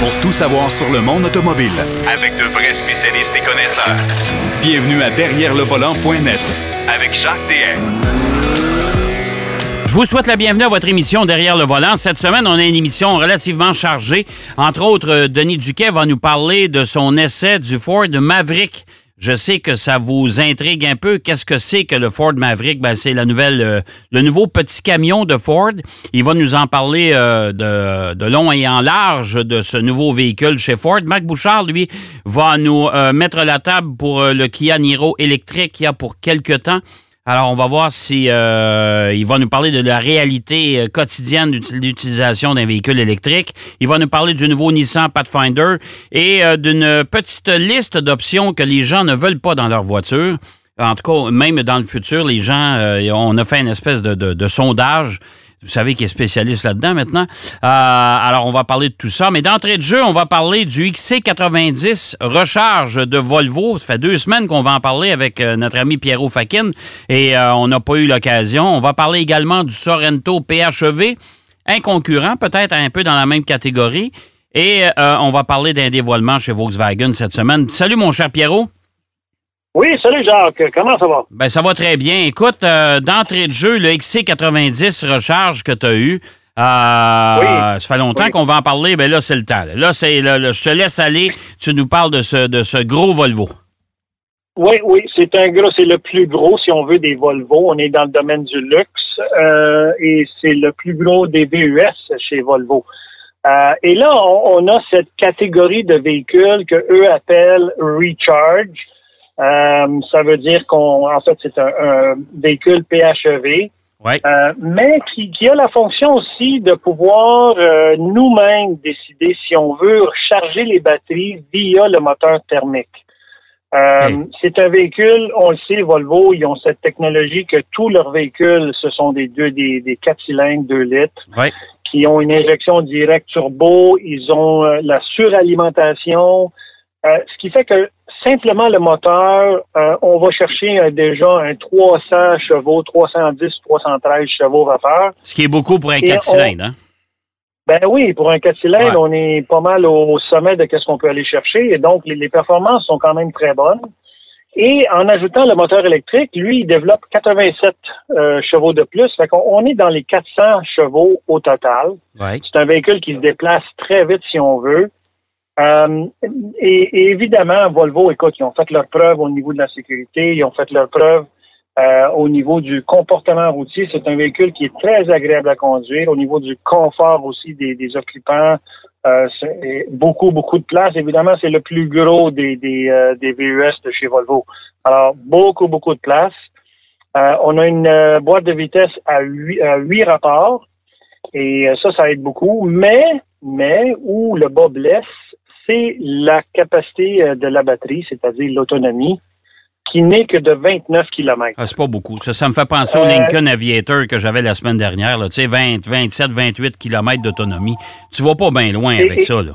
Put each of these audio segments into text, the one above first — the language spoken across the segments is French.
pour tout savoir sur le monde automobile. Avec de vrais spécialistes et connaisseurs. Bienvenue à Derrière le volant.net Avec Jacques DM. Je vous souhaite la bienvenue à votre émission Derrière le volant. Cette semaine, on a une émission relativement chargée. Entre autres, euh, Denis Duquet va nous parler de son essai du Ford Maverick. Je sais que ça vous intrigue un peu. Qu'est-ce que c'est que le Ford Maverick? Ben, c'est la nouvelle, euh, le nouveau petit camion de Ford. Il va nous en parler euh, de, long et en large de ce nouveau véhicule chez Ford. Marc Bouchard, lui, va nous euh, mettre la table pour le Kia Niro électrique qu'il y a pour quelques temps. Alors, on va voir si euh, va nous parler de la réalité euh, quotidienne de l'utilisation d'un véhicule électrique. Il va nous parler du nouveau Nissan Pathfinder et euh, d'une petite liste d'options que les gens ne veulent pas dans leur voiture. En tout cas, même dans le futur, les gens, on a fait une espèce de sondage vous savez qu'il est spécialiste là-dedans maintenant. Euh, alors, on va parler de tout ça. Mais d'entrée de jeu, on va parler du XC90 recharge de Volvo. Ça fait deux semaines qu'on va en parler avec euh, notre ami Pierrot Fakin et euh, on n'a pas eu l'occasion. On va parler également du Sorento PHEV, un concurrent, peut-être un peu dans la même catégorie. Et on va parler d'un dévoilement chez Volkswagen cette semaine. Salut, mon cher Pierrot. Oui, salut Jacques. Comment ça va? Ben, ça va très bien. Écoute, euh, d'entrée de jeu, le XC90 recharge que tu as eu, euh, ça fait longtemps qu'on va en parler, ben là, c'est le temps. Là, c'est je te laisse aller. Tu nous parles de ce, de ce gros Volvo. Oui, oui, c'est un gros, c'est le plus gros, si on veut, des Volvo. On est dans le domaine du luxe euh, et c'est le plus gros des VUS chez Volvo. et là, on, on, a cette catégorie de véhicules que eux appellent Recharge. Euh, ça veut dire qu'on, en fait, c'est un, véhicule PHEV. Euh, mais qui, qui, a la fonction aussi de pouvoir euh, nous-mêmes décider si on veut recharger les batteries via le moteur thermique. C'est un véhicule, on le sait, Volvo, ils ont cette technologie que tous leurs véhicules, ce sont des deux, des, des 4 cylindres, 2 litres, qui ont une injection directe turbo, ils ont la suralimentation, ce qui fait que simplement le moteur, euh, on va chercher euh, déjà un 300 chevaux, 310, 313 chevaux vapeur. Ce qui est beaucoup pour un 4 cylindres, hein? Ben oui, pour un 4 cylindres, on est pas mal au sommet de ce qu'on peut aller chercher. Et donc, les, performances sont quand même très bonnes. Et en ajoutant le moteur électrique, lui, il développe 87 euh, chevaux de plus. Fait qu'on on est dans les 400 chevaux au total. C'est un véhicule qui se déplace très vite si on veut. Euh, et, évidemment, Volvo, écoute, ils ont fait leur preuve au niveau de la sécurité, ils ont fait leur preuve euh, au niveau du comportement routier. C'est un véhicule qui est très agréable à conduire. Au niveau du confort aussi des, des occupants, euh, beaucoup, beaucoup de place. Évidemment, c'est le plus gros des, des, euh, des VUS de chez Volvo. Alors, beaucoup, beaucoup de place. on a une boîte de vitesse à huit, à huit rapports. Et ça, ça aide beaucoup. Mais, mais, où le bas blesse, c'est la capacité euh, de la batterie, c'est-à-dire l'autonomie, qui n'est que de 29 km. Ah, c'est pas beaucoup. Ça, ça me fait penser au euh, Lincoln Aviator que j'avais la semaine dernière. Tu sais, 20, 27, 28 km d'autonomie. Tu vas pas bien loin avec ça. Là.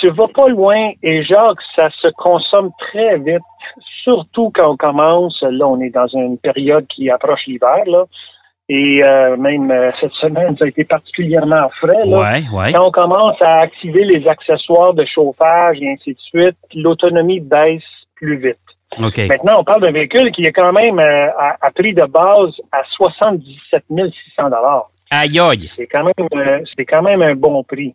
Tu vas pas loin et Jacques, ça se consomme très vite, surtout quand on commence. Là, on est dans une période qui approche l'hiver. là. Et euh, même euh, cette semaine, ça a été particulièrement frais. Là. Quand on commence à activer les accessoires de chauffage et ainsi de suite, l'autonomie baisse plus vite. Maintenant, on parle d'un véhicule qui est quand même euh, à, prix de base à 77 600 Aïe aïe. C'est quand même, c'est quand même un bon prix.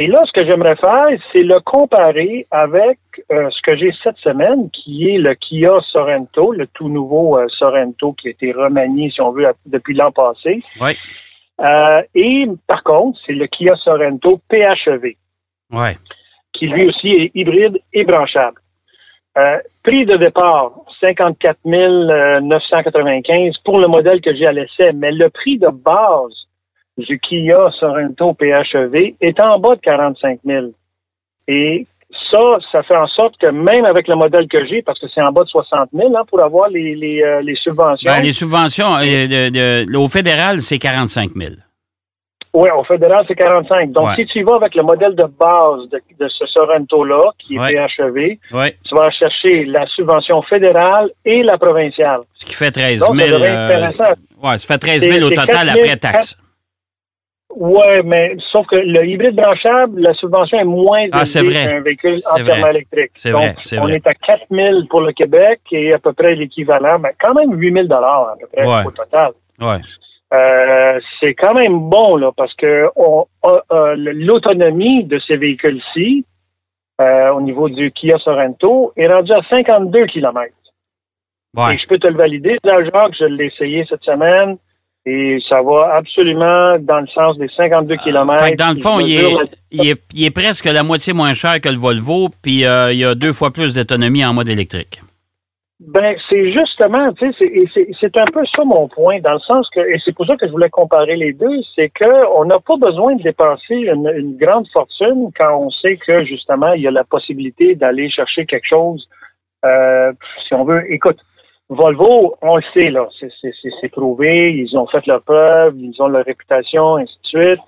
Et là, ce que j'aimerais faire, c'est le comparer avec euh, ce que j'ai cette semaine, qui est le Kia Sorento, le tout nouveau euh, Sorento qui a été remanié, si on veut, depuis l'an passé. Oui. Euh, et par contre, c'est le Kia Sorento PHEV. Ouais. Qui lui aussi est hybride et branchable. prix de départ, 54 995 pour le modèle que j'ai à l'essai, mais le prix de base du Kia Sorento PHEV est en bas de 45 000. Et ça, ça fait en sorte que même avec le modèle que j'ai, parce que c'est en bas de 60 000 hein, pour avoir les, les, euh, les subventions. Ben, les subventions, euh, au fédéral, c'est 45 000. Oui, au fédéral, c'est 45. Donc, si tu vas avec le modèle de base de, ce Sorento-là, qui est PHEV, tu vas chercher la subvention fédérale et la provinciale. Ce qui fait 13 000. Donc, ça, euh, ouais, ça fait 13 000 au total après taxe. Ouais, mais sauf que le hybride branchable, la subvention est moins Ah, élevée qu'un véhicule entièrement vrai. électrique. C'est Donc, vrai, c'est on vrai. est à 4 000 pour le Québec et à peu près l'équivalent, mais quand même 8 000 à peu près Ouais. au total. Ouais. Euh, c'est quand même bon là parce que on, a- a- l'autonomie de ces véhicules-ci euh, au niveau du Kia Sorento est rendue à 52 km. Ouais. Et je peux te le valider, là, Jacques, je l'ai essayé cette semaine et ça va absolument dans le sens des 52 km. Fait que dans le fond, il est, il, est, il est presque la moitié moins cher que le Volvo, puis euh, il y a deux fois plus d'autonomie en mode électrique. Ben, c'est justement, tu sais, c'est- un peu ça mon point, dans le sens que, et c'est pour ça que je voulais comparer les deux, c'est que on n'a pas besoin de dépenser une, une grande fortune quand on sait que, justement, il y a la possibilité d'aller chercher quelque chose, euh, si on veut. Écoute, Volvo, on le sait, là, c'est- c'est c'est- c'est prouvé, ils ont fait leur preuve, ils ont leur réputation, ainsi de suite,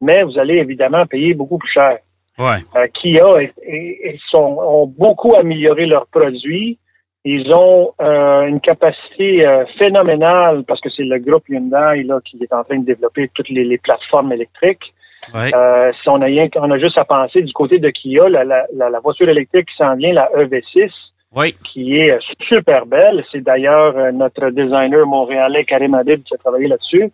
mais vous allez évidemment payer beaucoup plus cher Ouais. euh, Kia et, et- et sont, ont beaucoup amélioré leurs produits. Ils ont euh, une capacité euh, phénoménale parce que c'est le groupe Hyundai là, qui est en train de développer toutes les, les plateformes électriques. Ouais. Euh, si on a, rien, on a juste à penser du côté de Kia, la, la, la, la voiture électrique qui s'en vient, la EV6, Oui. qui est euh, super belle. C'est d'ailleurs euh, notre designer montréalais Karim Habib qui a travaillé là-dessus.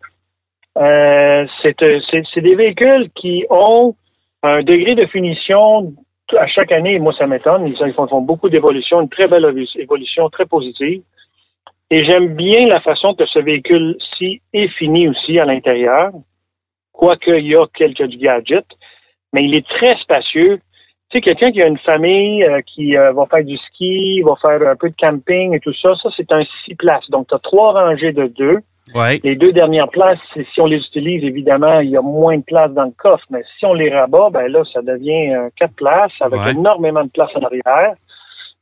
Euh, c'est euh, c'est- des véhicules qui ont un degré de finition à chaque année, moi ça m'étonne, ils, font, beaucoup d'évolution, une très belle évo- évolution, très positive. Et j'aime bien la façon que ce véhicule-ci est fini aussi à l'intérieur, quoique il y a quelques gadgets, mais il est très spacieux. Tu sais, quelqu'un qui a une famille, euh, qui euh, va faire du ski, va faire un peu de camping et tout ça, ça c'est un six places. Donc, tu as trois rangées de deux. Les deux dernières places, si on les utilise, évidemment, il y a moins de place dans le coffre, mais si on les rabat, ben là, ça devient euh, quatre places avec Ouais. énormément de place en arrière.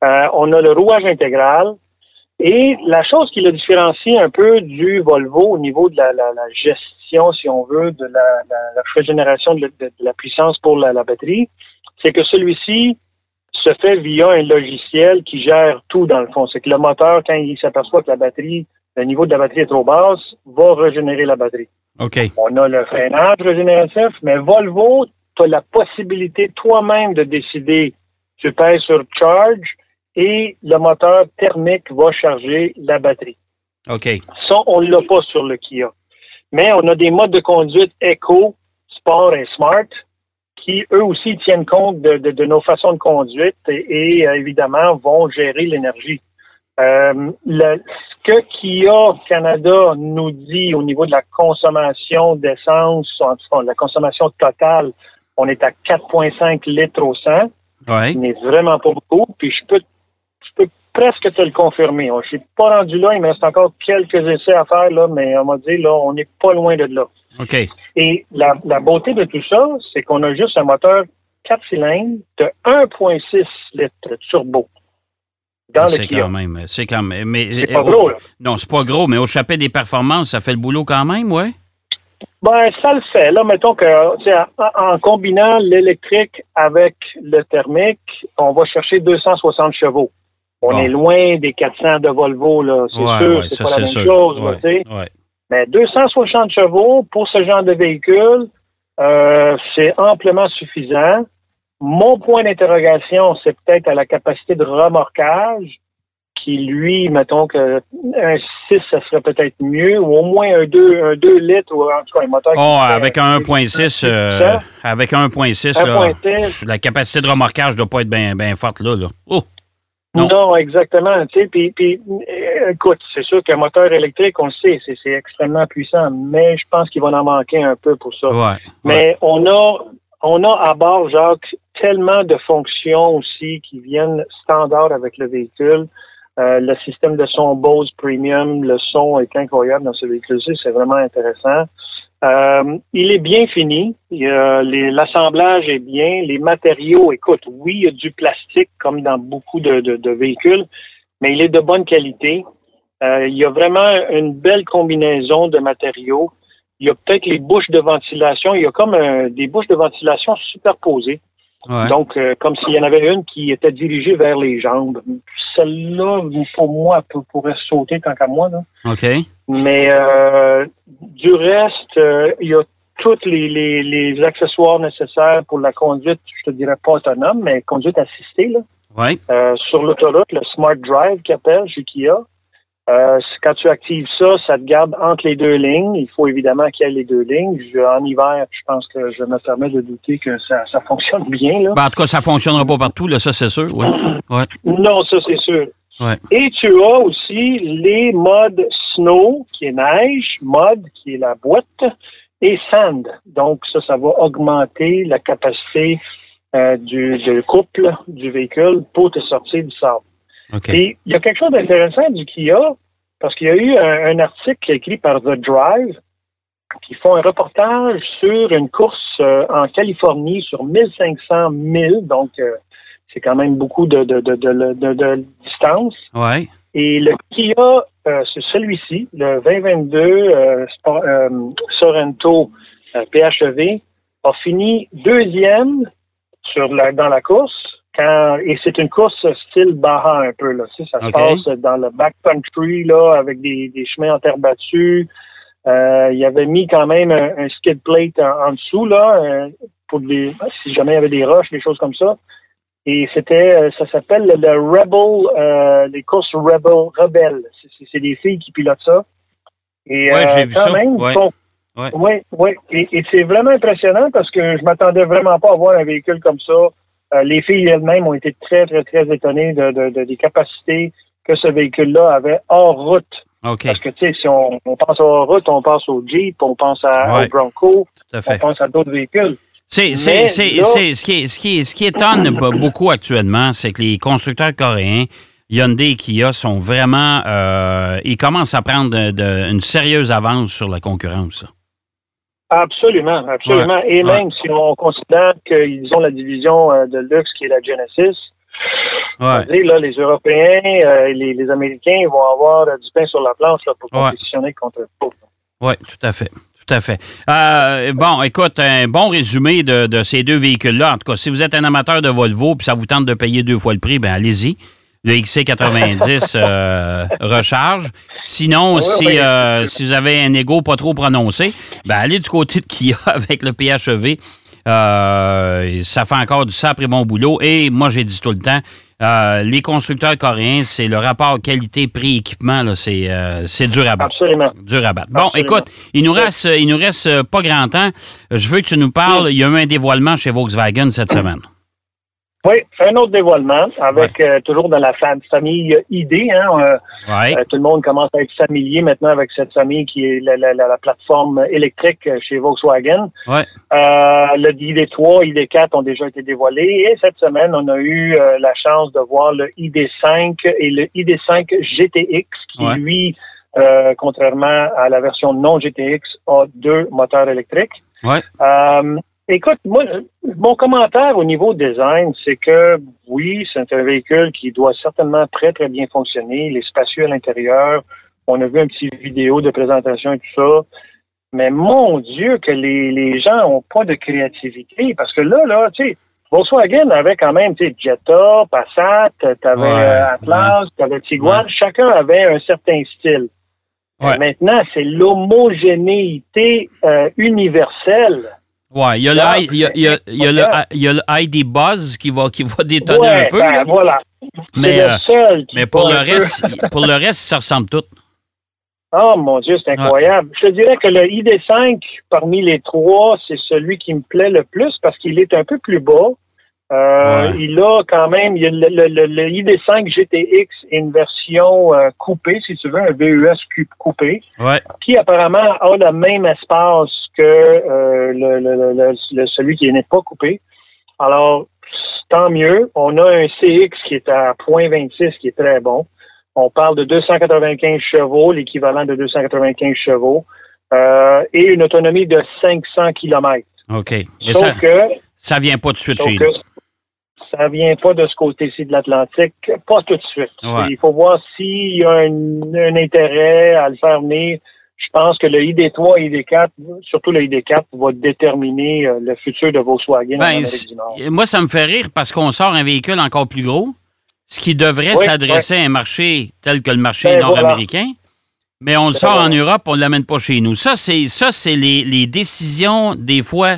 Euh, on a le rouage intégral. Et la chose qui le différencie un peu du Volvo au niveau de la, la- la gestion, si on veut, de la, la, la régénération de, la- de- de la puissance pour la batterie, c'est que celui-ci se fait via un logiciel qui gère tout dans le fond. C'est que le moteur, quand il s'aperçoit que la batterie, le niveau de la batterie est trop basse, va régénérer la batterie. OK. On a le freinage régénératif, mais Volvo, tu as la possibilité toi-même de décider. Tu pèses sur Charge et le moteur thermique va charger la batterie. OK. Ça, on l'a pas sur le Kia. Mais on a des modes de conduite Eco, Sport et Smart qui, eux aussi, tiennent compte de, de- de nos façons de conduite et, et, euh, évidemment, vont gérer l'énergie. Euh, le- ce que Kia Canada nous dit au niveau de la consommation d'essence, en tout cas, la consommation totale, on est à 4,5 litres au 100 Oui. ce n'est vraiment pas beaucoup. Puis je peux, je peux presque te le confirmer. Je suis pas rendu là, il me reste encore quelques essais à faire, là, mais on m'a dit, là, on n'est pas loin de là. OK. Et la, la beauté de tout ça, c'est qu'on a juste un moteur 4 cylindres de 1,6 litres turbo C'est quand même. C'est quand même. Mais, C'est pas euh, gros, là. Non, c'est pas gros, mais au chapitre des performances, ça fait le boulot quand même, ouais? Ben, ça le fait. Là, mettons que, en, en combinant l'électrique avec le thermique, on va chercher 260 chevaux. On Bon. est loin des 400 de Volvo, là. C'est Ouais, sûr, ouais, c'est pas la même sûr. chose, ouais. Mais 260 chevaux pour ce genre de véhicule, euh, c'est amplement suffisant. Mon point d'interrogation, c'est peut-être à la capacité de remorquage, qui lui, mettons que un 6, ça serait peut-être mieux, ou au moins un 2, un 2 litres, ou en tout cas un moteur. qui Oh, avec un 1.6, euh, avec un 1.6, là, 1.6. la capacité de remorquage doit pas être bien forte, là. là. Oh! Non. Non, exactement. Tu sais, puis, puis, euh, écoute, c'est sûr qu'un moteur électrique, on le sait, c'est, extrêmement puissant, mais je pense qu'il va en manquer un peu pour ça. Ouais. ouais. Mais on a, on a à bord, Jacques, tellement de fonctions aussi qui viennent standard avec le véhicule. Euh, le système de son Bose Premium, le son est incroyable dans ce véhicule-ci, c'est vraiment intéressant. Euh, il est bien fini. L'assemblage est bien. Les matériaux, écoute, oui, il y a du plastique comme dans beaucoup de véhicules, mais il est de bonne qualité. Euh, il y a vraiment une belle combinaison de matériaux. Il y a peut-être les bouches de ventilation. Il y a comme euh, des bouches de ventilation superposées. Ouais. Donc, euh, comme s'il y en avait une qui était dirigée vers les jambes. Celle-là, pour moi, pour- pourrait sauter tant qu'à moi. Là. OK. Mais euh, du reste, euh, il y a tous les, les, les, accessoires nécessaires pour la conduite, je te dirais pas autonome, mais conduite assistée. Là. Ouais. Euh, sur l'autoroute, le Smart Drive qui appelle chez Kia. Euh, quand tu actives ça, ça te garde entre les deux lignes. Il faut évidemment qu'il y ait les deux lignes. en hiver, je pense que je me permets de douter que ça, ça fonctionne bien. Là. Ben, en tout cas, ça fonctionnera pas partout, là, ça c'est sûr. Ouais. ouais. Non, ça c'est sûr. Ouais. Et tu as aussi les modes snow, qui est neige, mode, qui est la boîte, et sand. Donc, ça, ça va augmenter la capacité euh, du, du couple du véhicule pour te sortir du sable. Et il y a quelque chose d'intéressant du Kia, parce qu'il y a eu un, article écrit par The Drive qui font un reportage sur une course euh, en Californie sur 1500 milles, donc euh, c'est quand même beaucoup de, de, de, de distance. Ouais. Et le Kia, euh, c'est celui-ci, le 2022 Sorento PHEV, a fini deuxième sur la, dans la course et c'est une course style Baja un peu là, ça se passe dans le backcountry là avec des, chemins en terre battue. Euh, il avait mis quand même un, skid plate en, dessous là euh, pour des si jamais il y avait des roches, des choses comme ça. Et c'était euh, ça s'appelle le, Rebel les courses Rebel Rebelle. C'est des filles qui pilotent ça. Et ouais, j'ai vu ça. oui, oui. Et, et c'est vraiment impressionnant parce que je m'attendais vraiment pas à voir un véhicule comme ça euh, les filles elles-mêmes ont été très, très, très étonnées de, des capacités que ce véhicule-là avait hors route. Parce que, tu sais, si on, pense hors route, on pense au Jeep, on pense à, au Bronco, on pense à d'autres véhicules. C'est, c'est, c'est, ce, qui, ce, qui, ce qui étonne beaucoup actuellement, c'est que les constructeurs coréens, Hyundai et Kia, sont vraiment. Euh, ils commencent à prendre une sérieuse avance sur la concurrence. Absolument, absolument. Et même si on considère qu'ils ont la division euh, de luxe qui est la Genesis, ouais. là, les Européens, euh, les, les, Américains vont avoir euh, du pain sur la planche là, pour compétitionner contre eux. Oui, tout à fait. Tout à fait. bon, écoute, un bon résumé de, de ces deux véhicules-là. En tout cas, si vous êtes un amateur de Volvo puis ça vous tente de payer deux fois le prix, ben allez-y le XC90 euh, recharge. Sinon, si, euh, si vous avez un ego pas trop prononcé, ben allez du côté de Kia avec le PHEV. Euh, ça fait encore du sacré bon boulot. Et moi, j'ai dit tout le temps, les constructeurs coréens, c'est le rapport qualité-prix-équipement, c'est c'est dur à battre. Absolument. Dur à battre. Bon, écoute, il nous reste il nous reste pas grand temps. Je veux que tu nous parles. Il y a eu un dévoilement chez Volkswagen cette semaine. Oui, un autre dévoilement avec euh, toujours dans la famille ID. Hein, euh, euh, tout le monde commence à être familier maintenant avec cette famille qui est la, la, la plateforme électrique chez Volkswagen. Ouais. le ID3, ID4 ont déjà été dévoilés et cette semaine, on a eu la chance de voir le ID5 et le ID5 GTX qui, lui, contrairement à la version non GTX, a deux moteurs électriques. Ouais. Écoute, moi, mon commentaire au niveau design, c'est que oui, c'est un véhicule qui doit certainement très, très bien fonctionner. Il est spacieux à l'intérieur. On a vu un petit vidéo de présentation et tout ça. Mais mon Dieu, que les, les gens ont pas de créativité. Parce que là, là, tu sais, Volkswagen avait quand même, tu sais, Jetta, Passat, t'avais ouais, euh, Atlas, t'avais Tiguan. Chacun avait un certain style. Maintenant, c'est l'homogénéité euh, universelle Ouais, il y a, le, il y a, il y a, il y a le, il y a le ID Buzz qui va, qui va détonner un peu. Ben, voilà. Mais, euh, mais pour, le reste, pour le reste, ça ressemble tout. Oh mon Dieu, c'est incroyable. Je dirais que le ID5, parmi les trois, c'est celui qui me plaît le plus parce qu'il est un peu plus bas. Euh, Il a quand même, il y a le, le, le, ID5 GTX une version euh, coupée, si tu veux, un VUS coupé, ouais. qui apparemment a le même espace que euh, le, celui qui n'est pas coupé. Alors, tant mieux. On a un CX qui est à 0.26, qui est très bon. On parle de 295 chevaux, l'équivalent de 295 chevaux, euh, et une autonomie de 500 km. OK. ça, que, ça vient pas de suite chez nous ça vient pas de ce côté-ci de l'Atlantique, pas tout de suite. Il faut voir s'il y a un, intérêt à le faire venir. Je pense que le ID3 et ID4, surtout le ID4, va déterminer euh, le futur de Volkswagen ben, Moi, ça me fait rire parce qu'on sort un véhicule encore plus gros, ce qui devrait s'adresser à un marché tel que le marché ben, nord-américain. Mais on le sort en Europe, on ne l'amène pas chez nous. Ça, c'est ça, c'est les, les décisions, des fois,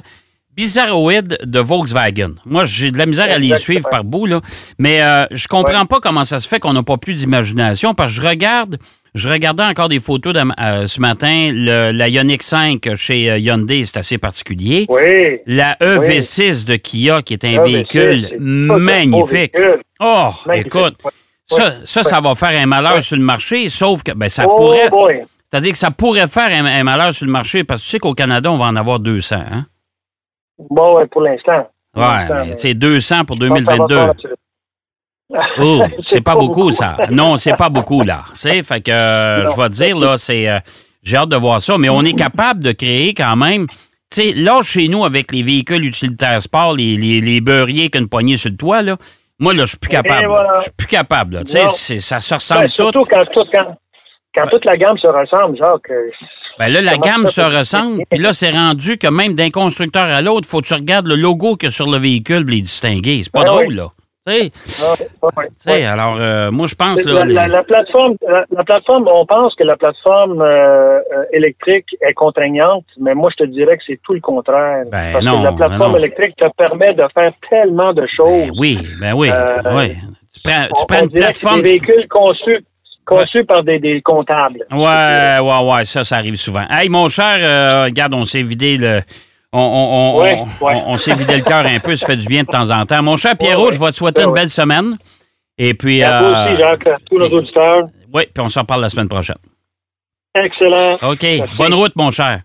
bizarroïdes de Volkswagen. Moi, j'ai de la misère à les suivre par bout, là. Mais euh, je comprends pas comment ça se fait qu'on n'a pas plus d'imagination, parce que je regarde, je regardais encore des photos de- euh, ce matin, le- la Ioniq 5 chez euh, Hyundai, c'est assez particulier. Oui. La EV6 de Kia, qui est un mais véhicule magnifique. véhicule. Oh, Magnifique. écoute, Ouais. ça, ça, ça va faire un malheur sur le marché, sauf que ben, ça Oh pourrait. C'est-à-dire que ça pourrait faire un, un malheur sur le marché, parce que tu sais qu'au Canada, on va en avoir 200. Hein? Bon, ouais, pour l'instant. Ouais, c'est 200 pour je pense que ça va 2022. faire là-dessus. Oh, c'est pas beaucoup, ça. Non, c'est pas beaucoup, là. Tu sais, fait que euh, je vais te dire, là, c'est. euh, J'ai hâte de voir ça, mais on est capable de créer quand même. Tu sais, là, chez nous, avec les véhicules utilitaires sport, les, les, les beurriers qu'une poignée sur le toit, là, moi, là, je suis plus capable. là. voilà. Je suis plus capable, là. Tu sais, ça se Ben, ressemble tout. surtout quand, tout- quand, quand toute la gamme se ressemble, Jacques. Euh, Ben là, la Comment gamme se ressemble, puis là, c'est rendu que même d'un constructeur à l'autre, faut que tu regardes le logo que sur le véhicule pour les distinguer. C'est pas Ben drôle, oui. là. Tu sais, ouais, ouais, tu sais, ouais. alors, euh, moi, je pense, là, La, les- la- la plateforme, la, la plateforme, on pense que la plateforme euh, euh, électrique est contraignante, mais moi je te dirais que c'est tout le contraire. Ben Parce non, que la ben plateforme électrique te permet de faire tellement de choses. Ben oui, ben oui, Euh, oui. Tu prends, tu On- prends on une que c'est plateforme. des tu- véhicules conçus par des, des comptables. Ouais, ouais, ouais, ça, ça arrive souvent. Hey, mon cher, euh, regarde, on s'est vidé le. On, on, on, Ouais, on- ouais. on s'est vidé le cœur un peu, ça fait du bien de temps en temps. Mon cher Pierrot, je vais te souhaiter une belle semaine. Et puis, À euh, aussi, Jacques, à tous nos puis- auditeurs. oui, puis on s'en parle la semaine prochaine. Excellent. OK, Merci. bonne route, mon cher.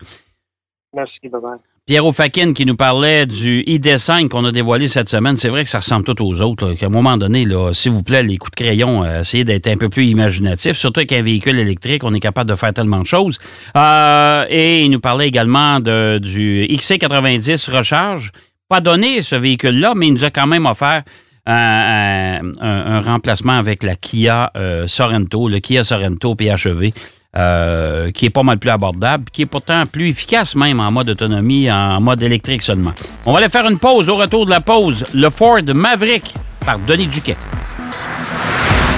Merci, bye-bye. Pierrot Fakin qui nous parlait du ID5 qu'on a dévoilé cette semaine. C'est vrai que ça ressemble tout aux autres. qu'à un moment donné, s'il vous plaît, les coups de crayon, euh, essayez d'être un peu plus imaginatif. Surtout avec un véhicule électrique, on est capable de faire tellement de choses. Euh, et il nous parlait également du XC90 Recharge. Pas donné ce véhicule-là, mais il nous a quand même offert un- un remplacement avec la Kia euh, Sorento, le Kia Sorento PHEV. Euh, qui est pas mal plus abordable, qui est pourtant plus efficace même en mode autonomie, en mode électrique seulement. On va aller faire une pause. Au retour de la pause, le Ford Maverick par Denis Duquet.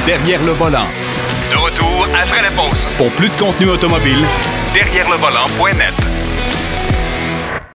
Derrière le volant. De retour après la pause. Pour plus de contenu automobile, Derrière le volant.net.